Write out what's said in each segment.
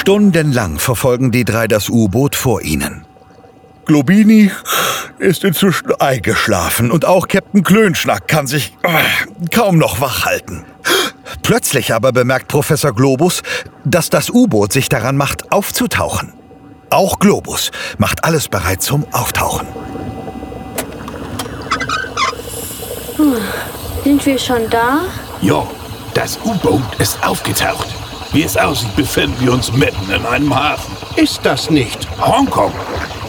Stundenlang verfolgen die drei das U-Boot vor ihnen. Globini ist inzwischen eingeschlafen und auch Captain Klönschnack kann sich äh, kaum noch wach halten. Plötzlich aber bemerkt Professor Globus, dass das U-Boot sich daran macht, aufzutauchen. Auch Globus macht alles bereit zum Auftauchen. Sind wir schon da? Ja, das U-Boot ist aufgetaucht. Wie es aussieht, befinden wir uns mitten in einem Hafen. Ist das nicht? Hongkong.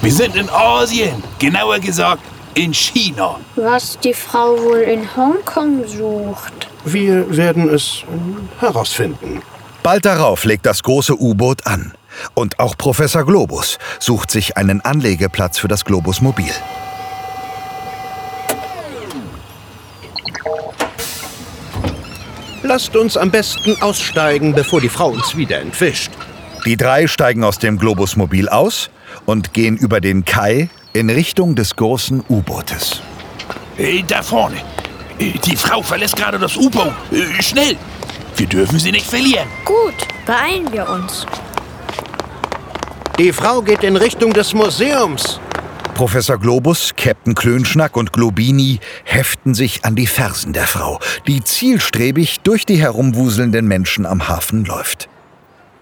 Wir sind in Asien. Genauer gesagt in China. Was die Frau wohl in Hongkong sucht? Wir werden es herausfinden. Bald darauf legt das große U-Boot an. Und auch Professor Globus sucht sich einen Anlegeplatz für das Globusmobil. Lasst uns am besten aussteigen, bevor die Frau uns wieder entwischt. Die drei steigen aus dem Globusmobil aus und gehen über den Kai in Richtung des großen U-Bootes. Da vorne. Die Frau verlässt gerade das U-Boot. Äh, Schnell. Wir dürfen sie nicht verlieren. Gut, beeilen wir uns. Die Frau geht in Richtung des Museums. Professor Globus, Captain Klönschnack und Globini heften sich an die Fersen der Frau, die zielstrebig durch die herumwuselnden Menschen am Hafen läuft.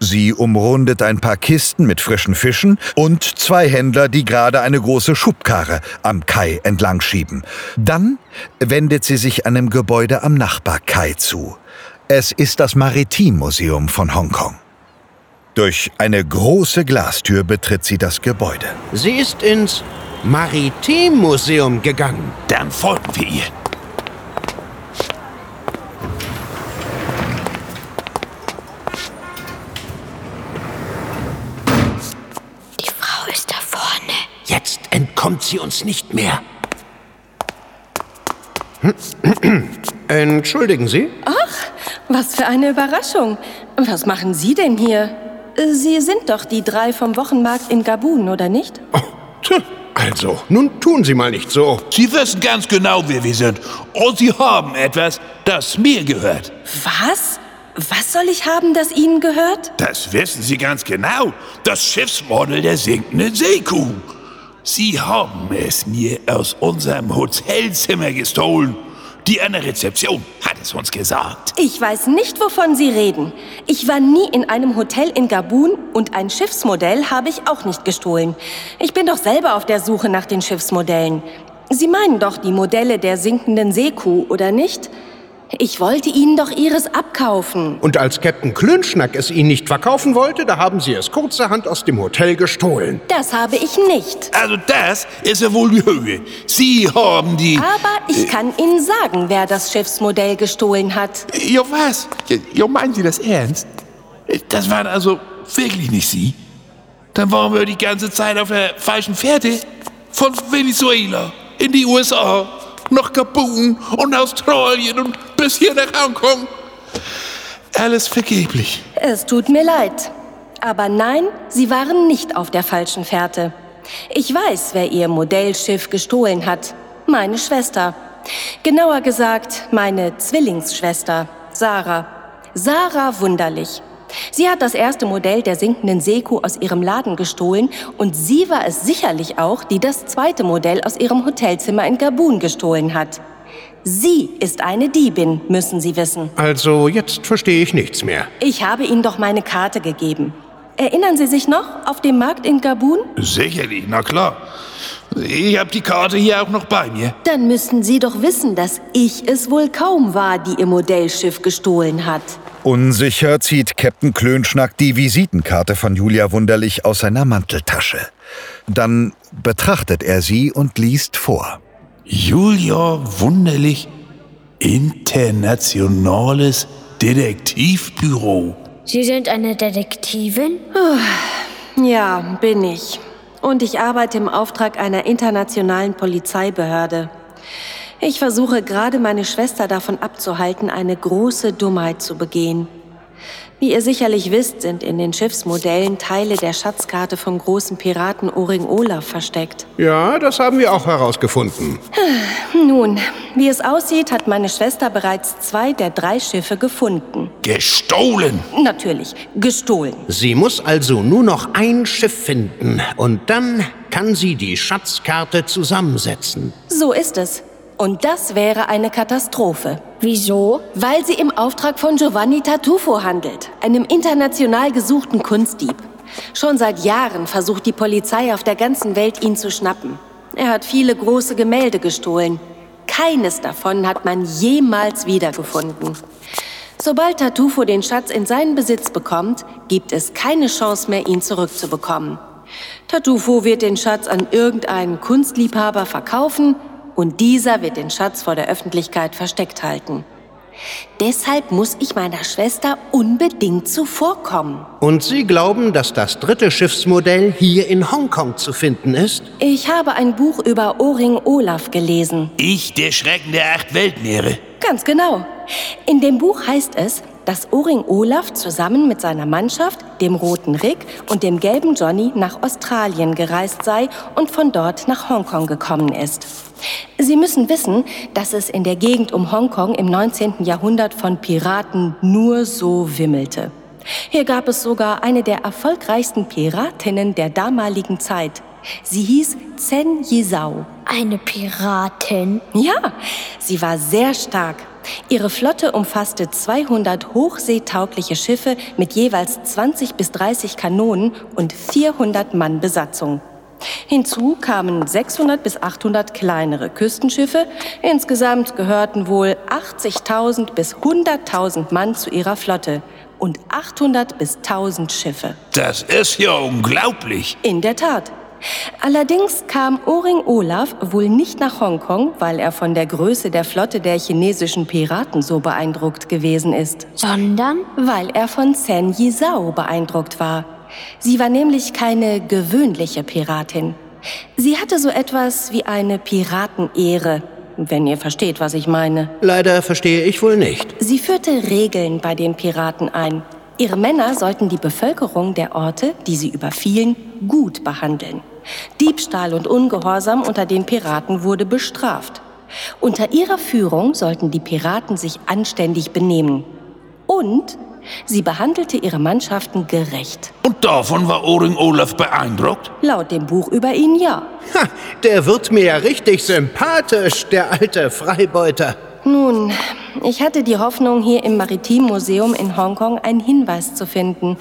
Sie umrundet ein paar Kisten mit frischen Fischen und zwei Händler, die gerade eine große Schubkarre am Kai entlang schieben. Dann wendet sie sich einem Gebäude am Nachbarkai zu. Es ist das Maritimmuseum von Hongkong. Durch eine große Glastür betritt sie das Gebäude. Sie ist ins Maritimmuseum gegangen. Dann folgen wir ihr. Die Frau ist da vorne. Jetzt entkommt sie uns nicht mehr. Entschuldigen Sie? Was für eine Überraschung. Was machen Sie denn hier? Sie sind doch die drei vom Wochenmarkt in Gabun, oder nicht? Oh, tja, also, nun tun Sie mal nicht so. Sie wissen ganz genau, wer wir sind. Und sie haben etwas, das mir gehört. Was? Was soll ich haben, das Ihnen gehört? Das wissen Sie ganz genau. Das Schiffsmodell der sinkenden Seekuh. Sie haben es mir aus unserem Hotelzimmer gestohlen. Die an der Rezeption hat es uns gesagt. Ich weiß nicht, wovon Sie reden. Ich war nie in einem Hotel in Gabun und ein Schiffsmodell habe ich auch nicht gestohlen. Ich bin doch selber auf der Suche nach den Schiffsmodellen. Sie meinen doch die Modelle der sinkenden Seekuh, oder nicht? Ich wollte Ihnen doch Ihres abkaufen. Und als Captain Klönschnack es Ihnen nicht verkaufen wollte, da haben Sie es kurzerhand aus dem Hotel gestohlen. Das habe ich nicht. Also das ist ja wohl die Höhe. Sie haben die... Aber ich kann Ihnen sagen, wer das Schiffsmodell gestohlen hat. Ja, was? Ja, ja, meinen Sie das ernst? Das waren also wirklich nicht Sie? Dann waren wir die ganze Zeit auf der falschen Fährte. Von Venezuela in die USA, nach Gabun und Australien und bis hier nach Hongkong. Alles vergeblich. Es tut mir leid. Aber nein, Sie waren nicht auf der falschen Fährte. Ich weiß, wer Ihr Modellschiff gestohlen hat. Meine Schwester. Genauer gesagt, meine Zwillingsschwester, Sarah. Sarah Wunderlich. Sie hat das erste Modell der sinkenden Seekuh aus ihrem Laden gestohlen und sie war es sicherlich auch, die das zweite Modell aus ihrem Hotelzimmer in Gabun gestohlen hat. Sie ist eine Diebin, müssen Sie wissen. Also, jetzt verstehe ich nichts mehr. Ich habe Ihnen doch meine Karte gegeben. Erinnern Sie sich noch auf dem Markt in Gabun? Sicherlich, na klar. Ich habe die Karte hier auch noch bei mir. Dann müssten Sie doch wissen, dass ich es wohl kaum war, die Ihr Modellschiff gestohlen hat. Unsicher zieht Captain Klönschnack die Visitenkarte von Julia Wunderlich aus seiner Manteltasche. Dann betrachtet er sie und liest vor. Julia Wunderlich, internationales Detektivbüro. Sie sind eine Detektivin? Ja, bin ich. Und ich arbeite im Auftrag einer internationalen Polizeibehörde. Ich versuche gerade meine Schwester davon abzuhalten, eine große Dummheit zu begehen. Wie ihr sicherlich wisst, sind in den Schiffsmodellen Teile der Schatzkarte vom großen Piraten Oring Olaf versteckt. Ja, das haben wir auch herausgefunden. Nun, wie es aussieht, hat meine Schwester bereits zwei der drei Schiffe gefunden. Gestohlen! Natürlich, gestohlen. Sie muss also nur noch ein Schiff finden und dann kann sie die Schatzkarte zusammensetzen. So ist es. Und das wäre eine Katastrophe. Wieso? Weil sie im Auftrag von Giovanni Tartufo handelt, einem international gesuchten Kunstdieb. Schon seit Jahren versucht die Polizei auf der ganzen Welt, ihn zu schnappen. Er hat viele große Gemälde gestohlen. Keines davon hat man jemals wiedergefunden. Sobald Tartufo den Schatz in seinen Besitz bekommt, gibt es keine Chance mehr, ihn zurückzubekommen. Tartufo wird den Schatz an irgendeinen Kunstliebhaber verkaufen und dieser wird den Schatz vor der Öffentlichkeit versteckt halten. Deshalb muss ich meiner Schwester unbedingt zuvorkommen. Und Sie glauben, dass das dritte Schiffsmodell hier in Hongkong zu finden ist? Ich habe ein Buch über Oring Olaf gelesen. Ich, der Schrecken der acht Weltmeere. Ganz genau. In dem Buch heißt es, dass Oring Olaf zusammen mit seiner Mannschaft, dem Roten Rick und dem Gelben Johnny nach Australien gereist sei und von dort nach Hongkong gekommen ist. Sie müssen wissen, dass es in der Gegend um Hongkong im 19. Jahrhundert von Piraten nur so wimmelte. Hier gab es sogar eine der erfolgreichsten Piratinnen der damaligen Zeit. Sie hieß Zen Yizao. Eine Piratin? Ja, sie war sehr stark. Ihre Flotte umfasste 200 hochseetaugliche Schiffe mit jeweils 20 bis 30 Kanonen und 400 Mann Besatzung. Hinzu kamen 600 bis 800 kleinere Küstenschiffe. Insgesamt gehörten wohl 80.000 bis 100.000 Mann zu ihrer Flotte und 800 bis 1000 Schiffe. Das ist ja unglaublich. In der Tat. Allerdings kam Oring Olaf wohl nicht nach Hongkong, weil er von der Größe der Flotte der chinesischen Piraten so beeindruckt gewesen ist, Sondern? weil er von Sen Yizao beeindruckt war. Sie war nämlich keine gewöhnliche Piratin. Sie hatte so etwas wie eine Piratenehre, wenn ihr versteht, was ich meine. Leider verstehe ich wohl nicht. Sie führte Regeln bei den Piraten ein. Ihre Männer sollten die Bevölkerung der Orte, die sie überfielen, gut behandeln. Diebstahl und Ungehorsam unter den Piraten wurde bestraft. Unter ihrer Führung sollten die Piraten sich anständig benehmen. Und sie behandelte ihre Mannschaften gerecht. Und davon war Oring Olaf beeindruckt? Laut dem Buch über ihn ja. Ha, der wird mir ja richtig sympathisch, der alte Freibeuter. Nun, ich hatte die Hoffnung, hier im Maritimmuseum in Hongkong einen Hinweis zu finden.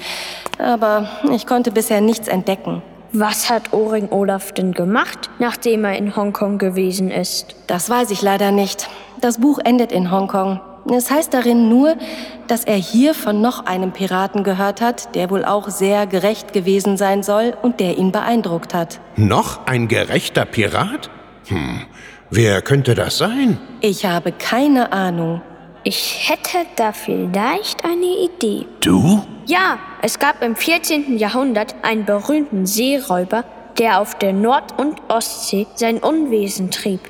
Aber ich konnte bisher nichts entdecken. Was hat Oring Olaf denn gemacht, nachdem er in Hongkong gewesen ist? Das weiß ich leider nicht. Das Buch endet in Hongkong. Es heißt darin nur, dass er hier von noch einem Piraten gehört hat, der wohl auch sehr gerecht gewesen sein soll und der ihn beeindruckt hat. Noch ein gerechter Pirat? Hm, wer könnte das sein? Ich habe keine Ahnung. Ich hätte da vielleicht eine Idee. Du? Ja, es gab im 14. Jahrhundert einen berühmten Seeräuber, der auf der Nord- und Ostsee sein Unwesen trieb.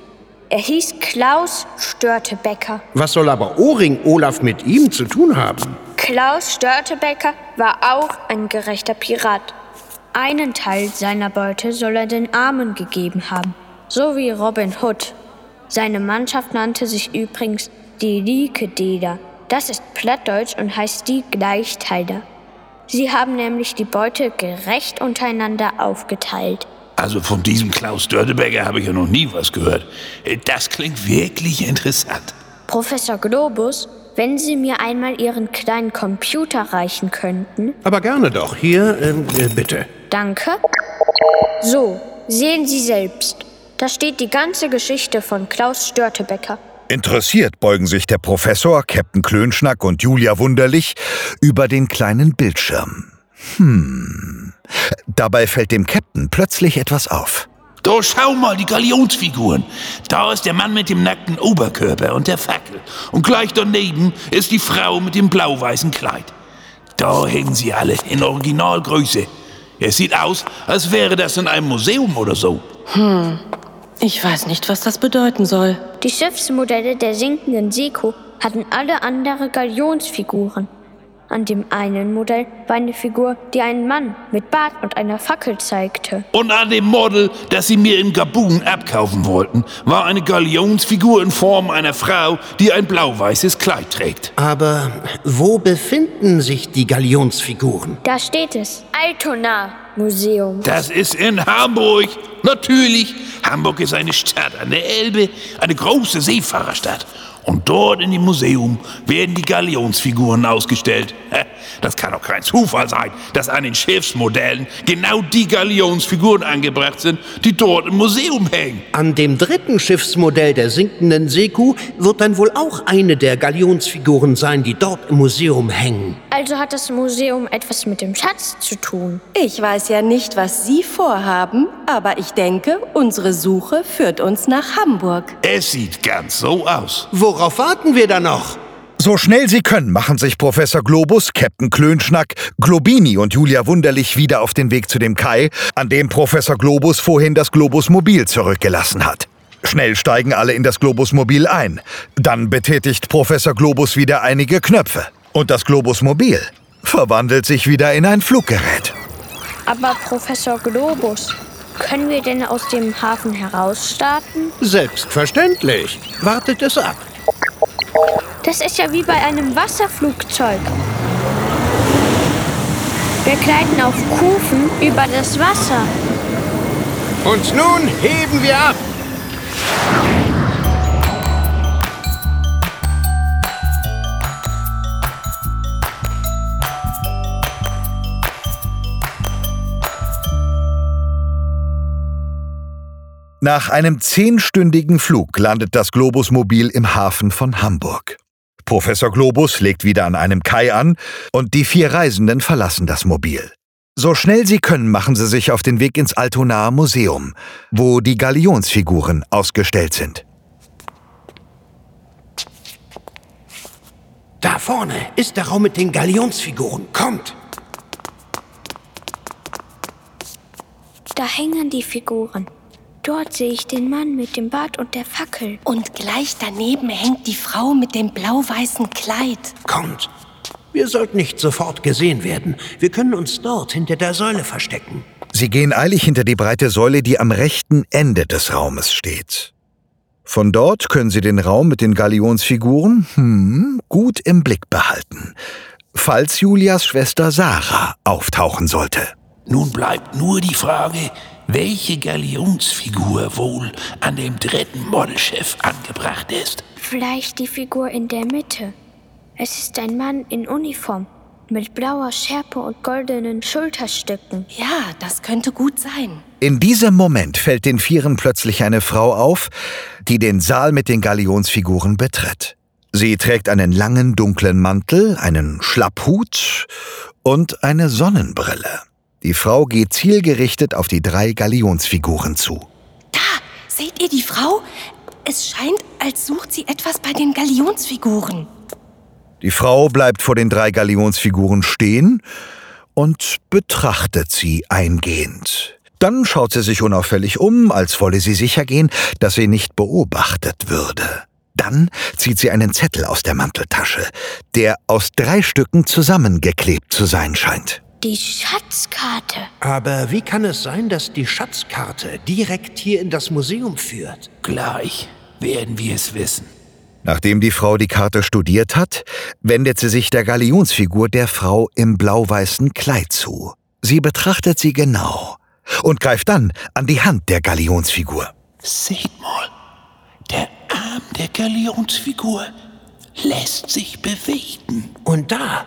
Er hieß Klaus Störtebecker. Was soll aber Oring Olaf mit ihm zu tun haben? Klaus Störtebecker war auch ein gerechter Pirat. Einen Teil seiner Beute soll er den Armen gegeben haben, so wie Robin Hood. Seine Mannschaft nannte sich übrigens die Likededer. Das ist Plattdeutsch und heißt die Gleichteiler. Sie haben nämlich die Beute gerecht untereinander aufgeteilt. Also von diesem Klaus Dördeberger habe ich ja noch nie was gehört. Das klingt wirklich interessant. Professor Globus, wenn Sie mir einmal Ihren kleinen Computer reichen könnten. Aber gerne doch. Hier, ähm, äh, bitte. Danke. So, sehen Sie selbst. Da steht die ganze Geschichte von Klaus Störtebecker. Interessiert beugen sich der Professor, Captain Klönschnack und Julia Wunderlich über den kleinen Bildschirm. Hm. Dabei fällt dem Captain plötzlich etwas auf. Da schau mal, die Galionsfiguren. Da ist der Mann mit dem nackten Oberkörper und der Fackel. Und gleich daneben ist die Frau mit dem blau-weißen Kleid. Da hängen sie alle in Originalgröße. Es sieht aus, als wäre das in einem Museum oder so. Ich weiß nicht, was das bedeuten soll. Die Schiffsmodelle der sinkenden Seko hatten alle andere Galionsfiguren. An dem einen Modell war eine Figur, die einen Mann mit Bart und einer Fackel zeigte. Und an dem Model, das sie mir in Gabun abkaufen wollten, war eine Galionsfigur in Form einer Frau, die ein blau-weißes Kleid trägt. Aber wo befinden sich die Galionsfiguren? Da steht es. Altona Museum. Das ist in Hamburg. Natürlich. Hamburg ist eine Stadt an der Elbe, eine große Seefahrerstadt. Und dort in dem Museum werden die Galionsfiguren ausgestellt. Das kann doch kein Zufall sein, dass an den Schiffsmodellen genau die Galionsfiguren angebracht sind, die dort im Museum hängen. An dem dritten Schiffsmodell der sinkenden Seekuh wird dann wohl auch eine der Galionsfiguren sein, die dort im Museum hängen. Also hat das Museum etwas mit dem Schatz zu tun. Ich weiß ja nicht, was Sie vorhaben, aber ich denke, unsere Suche führt uns nach Hamburg. Es sieht ganz so aus. Worauf warten wir da noch? So schnell sie können, machen sich Professor Globus, Captain Klönschnack, Globini und Julia Wunderlich wieder auf den Weg zu dem Kai, an dem Professor Globus vorhin das Globusmobil zurückgelassen hat. Schnell steigen alle in das Globusmobil ein. Dann betätigt Professor Globus wieder einige Knöpfe. Und das Globusmobil verwandelt sich wieder in ein Fluggerät. Aber Professor Globus, können wir denn aus dem Hafen herausstarten? Selbstverständlich. Wartet es ab. Das ist ja wie bei einem Wasserflugzeug. Wir gleiten auf Kufen über das Wasser. Und nun heben wir ab. Nach einem zehnstündigen Flug landet das Globusmobil im Hafen von Hamburg. Professor Globus legt wieder an einem Kai an und die vier Reisenden verlassen das Mobil. So schnell sie können, machen sie sich auf den Weg ins Altonaer Museum, wo die Galionsfiguren ausgestellt sind. Da vorne ist der Raum mit den Galionsfiguren. Kommt! Da hängen die Figuren. Dort sehe ich den Mann mit dem Bart und der Fackel. Und gleich daneben hängt die Frau mit dem blau-weißen Kleid. Kommt! Wir sollten nicht sofort gesehen werden. Wir können uns dort hinter der Säule verstecken. Sie gehen eilig hinter die breite Säule, die am rechten Ende des Raumes steht. Von dort können Sie den Raum mit den Galionsfiguren hm, gut im Blick behalten, falls Julias Schwester Sarah auftauchen sollte. Nun bleibt nur die Frage, welche Galionsfigur wohl an dem dritten Modelschiff angebracht ist. Vielleicht die Figur in der Mitte. Es ist ein Mann in Uniform mit blauer Schärpe und goldenen Schulterstücken. Ja, das könnte gut sein. In diesem Moment fällt den Vieren plötzlich eine Frau auf, die den Saal mit den Galionsfiguren betritt. Sie trägt einen langen dunklen Mantel, einen Schlapphut und eine Sonnenbrille. Die Frau geht zielgerichtet auf die drei Galionsfiguren zu. Da, seht ihr die Frau? Es scheint, als sucht sie etwas bei den Galionsfiguren. Die Frau bleibt vor den drei Galionsfiguren stehen und betrachtet sie eingehend. Dann schaut sie sich unauffällig um, als wolle sie sicher gehen, dass sie nicht beobachtet würde. Dann zieht sie einen Zettel aus der Manteltasche, der aus drei Stücken zusammengeklebt zu sein scheint. Die Schatzkarte. Aber wie kann es sein, dass die Schatzkarte direkt hier in das Museum führt? Gleich werden wir es wissen. Nachdem die Frau die Karte studiert hat, wendet sie sich der Galionsfigur der Frau im blau-weißen Kleid zu. Sie betrachtet sie genau und greift dann an die Hand der Galionsfigur. Seht mal, der Arm der Galionsfigur lässt sich bewegen. Und da,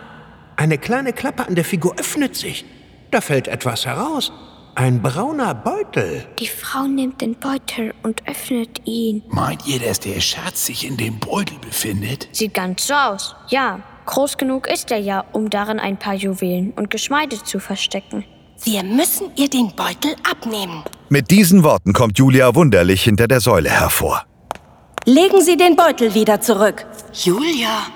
eine kleine Klappe an der Figur öffnet sich. Da fällt etwas heraus. Ein brauner Beutel. Die Frau nimmt den Beutel und öffnet ihn. Meint ihr, dass der Schatz sich in dem Beutel befindet? Sieht ganz so aus. Ja, groß genug ist er ja, um darin ein paar Juwelen und Geschmeide zu verstecken. Wir müssen ihr den Beutel abnehmen. Mit diesen Worten kommt Julia wunderlich hinter der Säule hervor. Legen Sie den Beutel wieder zurück. Julia,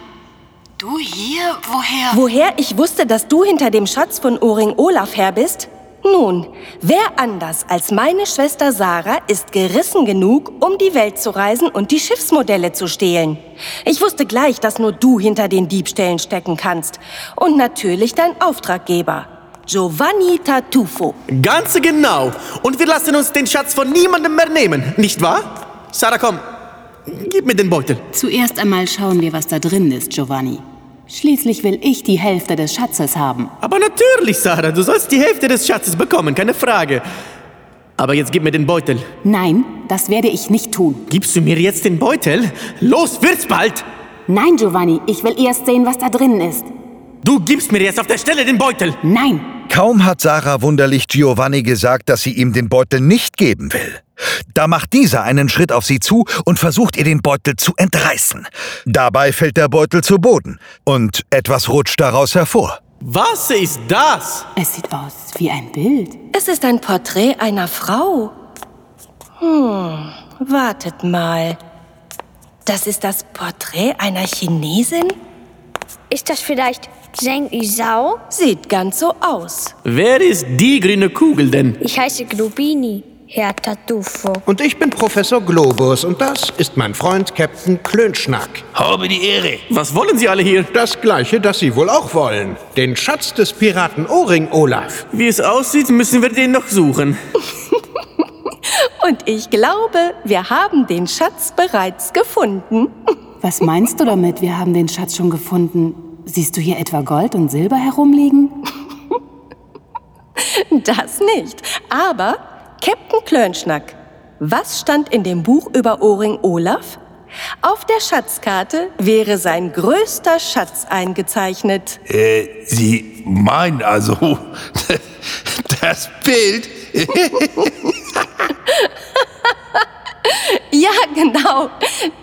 du hier? Woher? Woher ich wusste, dass du hinter dem Schatz von Oring Olaf her bist? Nun, wer anders als meine Schwester Sarah ist gerissen genug, um die Welt zu reisen und die Schiffsmodelle zu stehlen? Ich wusste gleich, dass nur du hinter den Diebstählen stecken kannst. Und natürlich dein Auftraggeber, Giovanni Tartufo. Ganz genau. Und wir lassen uns den Schatz von niemandem mehr nehmen, nicht wahr? Sarah, komm. Gib mir den Beutel. Zuerst einmal schauen wir, was da drin ist, Giovanni. Schließlich will ich die Hälfte des Schatzes haben. Aber natürlich, Sarah, du sollst die Hälfte des Schatzes bekommen, keine Frage. Aber jetzt gib mir den Beutel. Nein, das werde ich nicht tun. Gibst du mir jetzt den Beutel? Los, wird's bald! Nein, Giovanni, ich will erst sehen, was da drin ist. Du gibst mir jetzt auf der Stelle den Beutel! Nein! Kaum hat Sarah wunderlich Giovanni gesagt, dass sie ihm den Beutel nicht geben will. Da macht dieser einen Schritt auf sie zu und versucht ihr den Beutel zu entreißen. Dabei fällt der Beutel zu Boden und etwas rutscht daraus hervor. Was ist das? Es sieht aus wie ein Bild. Es ist ein Porträt einer Frau. Hm, wartet mal. Das ist das Porträt einer Chinesin? Ist das vielleicht Zheng Yizhao? Sieht ganz so aus. Wer ist die grüne Kugel denn? Ich heiße Globini, Herr Tartufo. Und ich bin Professor Globus und das ist mein Freund Captain Klönschnack. Habe die Ehre. Was wollen Sie alle hier? Das gleiche, das Sie wohl auch wollen. Den Schatz des Piraten Ohrring Olaf. Wie es aussieht, müssen wir den noch suchen. Und ich glaube, wir haben den Schatz bereits gefunden. Was meinst du damit, wir haben den Schatz schon gefunden? Siehst du hier etwa Gold und Silber herumliegen? Das nicht. Aber, Captain Klönschnack, was stand in dem Buch über Ohrring Olaf? Auf der Schatzkarte wäre sein größter Schatz eingezeichnet. Äh, Sie meinen also das Bild? Ja, genau.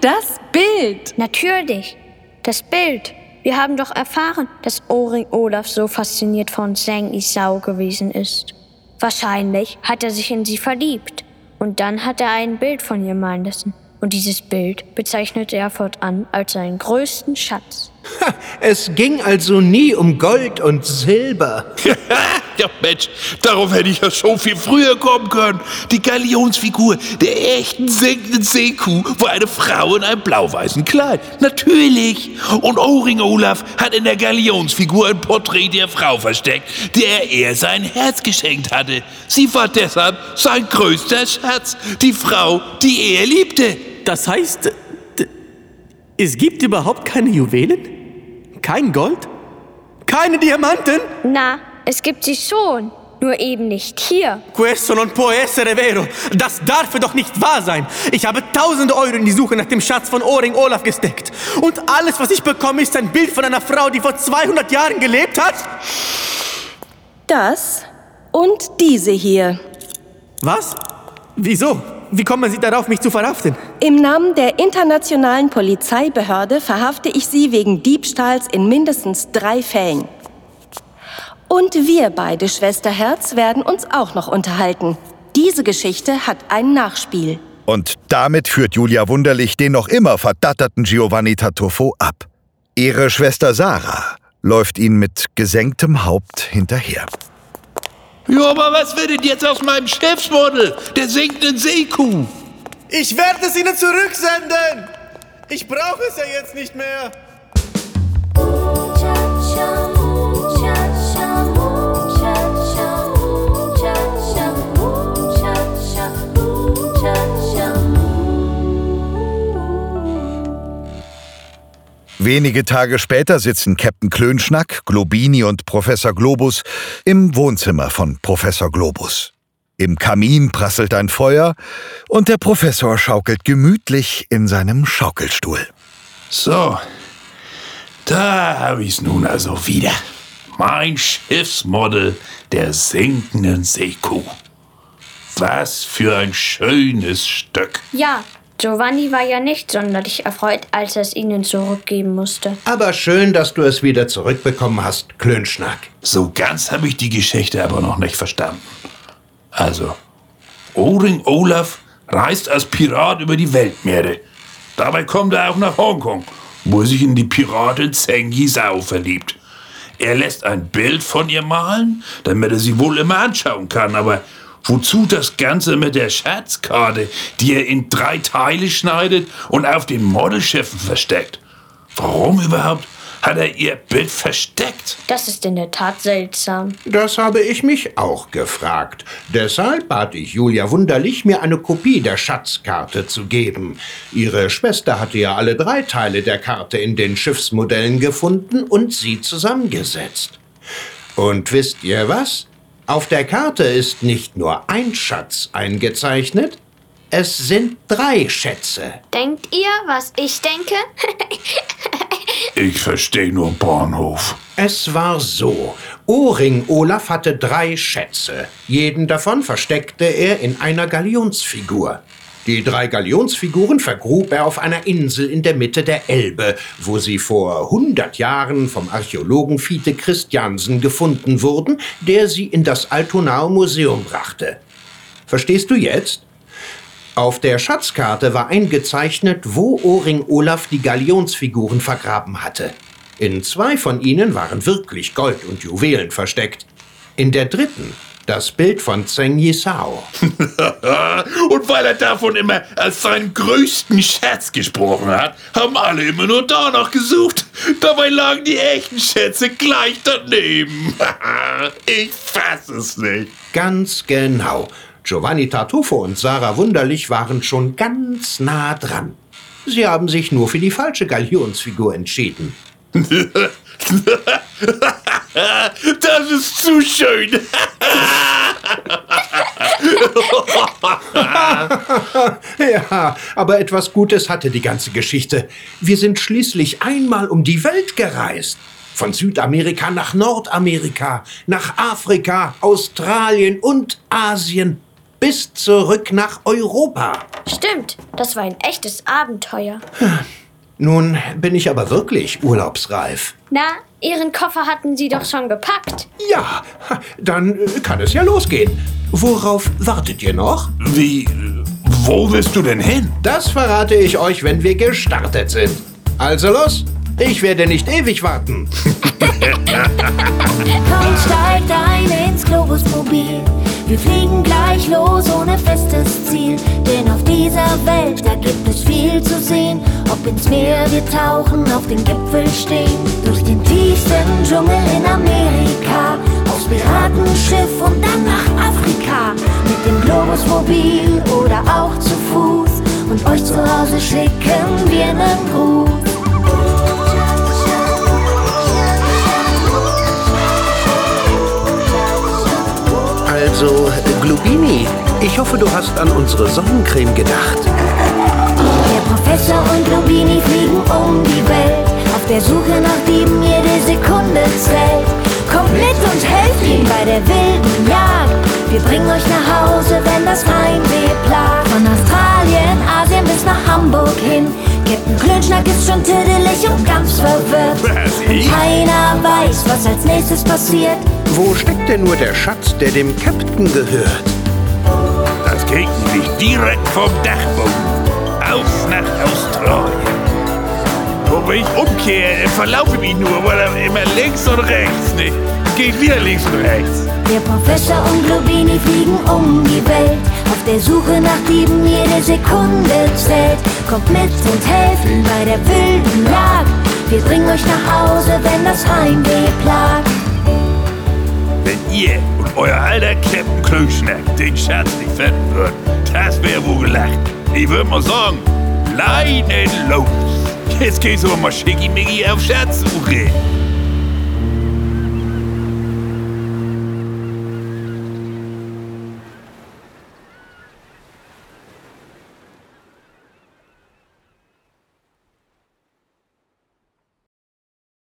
Das Bild. Natürlich. Das Bild. Wir haben doch erfahren, dass Ohrring Olaf so fasziniert von Zheng Isao gewesen ist. Wahrscheinlich hat er sich in sie verliebt. Und dann hat er ein Bild von ihr malen lassen. Und dieses Bild bezeichnete er fortan als seinen größten Schatz. Ha, es ging also nie um Gold und Silber. ja, Mensch, darauf hätte ich ja schon viel früher kommen können. Die Galionsfigur der echten sinkenden Seekuh war eine Frau in einem blau-weißen Kleid. Natürlich. Und Ohrring Olaf hat in der Galionsfigur ein Porträt der Frau versteckt, der er sein Herz geschenkt hatte. Sie war deshalb sein größter Schatz, die Frau, die er liebte. Das heißt, es gibt überhaupt keine Juwelen? Kein Gold? Keine Diamanten? Na, es gibt sie schon. Nur eben nicht hier. Questo non può essere vero. Das darf doch nicht wahr sein. Ich habe tausende Euro in die Suche nach dem Schatz von Ohrring Olaf gesteckt. Und alles, was ich bekomme, ist ein Bild von einer Frau, die vor 200 Jahren gelebt hat? Das und diese hier. Was? Wieso? Wie kommen Sie darauf, mich zu verhaften? Im Namen der internationalen Polizeibehörde verhafte ich Sie wegen Diebstahls in mindestens drei Fällen. Und wir beide, Schwesterherz, werden uns auch noch unterhalten. Diese Geschichte hat ein Nachspiel. Und damit führt Julia Wunderlich den noch immer verdatterten Giovanni Tartufo ab. Ihre Schwester Sarah läuft ihn mit gesenktem Haupt hinterher. Ja, aber was wird jetzt aus meinem Schiffsmodel, der sinkenden Seekuh? Ich werde es Ihnen zurücksenden! Ich brauche es ja jetzt nicht mehr! Wenige Tage später sitzen Captain Klönschnack, Globini und Professor Globus im Wohnzimmer von Professor Globus. Im Kamin prasselt ein Feuer und der Professor schaukelt gemütlich in seinem Schaukelstuhl. So, da habe ich's nun also wieder. Mein Schiffsmodel der sinkenden Seekuh. Was für ein schönes Stück. Ja, Giovanni war ja nicht sonderlich erfreut, als er es ihnen zurückgeben musste. Aber schön, dass du es wieder zurückbekommen hast, Klönschnack. So ganz habe ich die Geschichte aber noch nicht verstanden. Also, Ohrring Olaf reist als Pirat über die Weltmeere. Dabei kommt er auch nach Hongkong, wo er sich in die Piratin Zheng Yizhao verliebt. er lässt ein Bild von ihr malen, damit er sie wohl immer anschauen kann. Aber wozu das Ganze mit der Schatzkarte, die er in drei Teile schneidet und auf den Modelschiffen versteckt? Warum überhaupt hat er ihr Bild versteckt? Das ist in der Tat seltsam. Das habe ich mich auch gefragt. Deshalb bat ich Julia Wunderlich, mir eine Kopie der Schatzkarte zu geben. Ihre Schwester hatte ja alle drei Teile der Karte in den Schiffsmodellen gefunden und sie zusammengesetzt. Und wisst ihr was? Auf der Karte ist nicht nur ein Schatz eingezeichnet, es sind drei Schätze. Denkt ihr, was ich denke? Ich verstehe nur Bahnhof. Es war so. Ohrring Olaf hatte drei Schätze. Jeden davon versteckte er in einer Galionsfigur. Die drei Galionsfiguren vergrub er auf einer Insel in der Mitte der Elbe, wo sie vor 100 Jahren vom Archäologen Fiete Christiansen gefunden wurden, der sie in das Altonaer Museum brachte. Verstehst du jetzt? Auf der Schatzkarte war eingezeichnet, wo Ohrring Olaf die Galionsfiguren vergraben hatte. In zwei von ihnen waren wirklich Gold und Juwelen versteckt. In der dritten das Bild von Zheng Yisao. und weil er davon immer als seinen größten Schatz gesprochen hat, haben alle immer nur danach gesucht. Dabei lagen die echten Schätze gleich daneben. ich fass es nicht. Ganz genau. Giovanni Tartufo und Sarah Wunderlich waren schon ganz nah dran. Sie haben sich nur für die falsche Galionsfigur entschieden. Das ist zu schön. ja, aber etwas Gutes hatte die ganze Geschichte. Wir sind schließlich einmal um die Welt gereist. Von Südamerika nach Nordamerika, nach Afrika, Australien und Asien bis zurück nach Europa. Stimmt, das war ein echtes Abenteuer. Nun bin ich aber wirklich urlaubsreif. Na, Ihren Koffer hatten Sie doch schon gepackt. Ja, dann äh, kann es ja losgehen. Worauf wartet ihr noch? Wie, wo willst du denn hin? Das verrate ich euch, wenn wir gestartet sind. Also los, ich werde nicht ewig warten. Komm, steigt ein ins Globusmobil. Wir fliegen gleich los ohne festes Ziel. Denn auf dieser Welt, da gibt es viel zu sehen. Ob ins Meer wir tauchen, auf den Gipfel stehen. Durch den tiefsten Dschungel in Amerika. Aufs Piratenschiff und dann nach Afrika. Mit dem Globusmobil oder auch zu Fuß. Und euch zu Hause schicken wir nen Gruß. Glubini, ich hoffe, du hast an unsere Sonnencreme gedacht. Der Professor und Globini fliegen um die Welt. Auf der Suche nach Dieben jede Sekunde zählt. Kommt mit und helft ihm bei der wilden Jagd. Wir bringen euch nach Hause, wenn das Heimweh plagt. Von Australien, Asien bis nach Hamburg hin. Captain Klönschnack ist schon tüdelig und ganz verwirrt. Und keiner weiß, was als nächstes passiert. Wo steckt denn nur der Schatz, der dem Captain gehört? Das kriegt mich direkt vom Dachboden. Auf nach Australien. Wo ich umkehre, verlaufe mich nur, weil er immer links und rechts nicht. Geht wieder links und rechts. Der Professor und Globini fliegen um die Welt. Auf der Suche nach Dieben jede Sekunde zählt. Kommt mit und helft ihm bei der wilden Jagd. Wir bringen euch nach Hause, wenn das Heimweh plagt. Ihr und euer alter Captain Klöschnack den Schatz nicht finden würdet, das wäre wohl gelacht. Ich würde mal sagen, Leinen los. Jetzt geht's aber mal schickimicki auf Schatzsuche.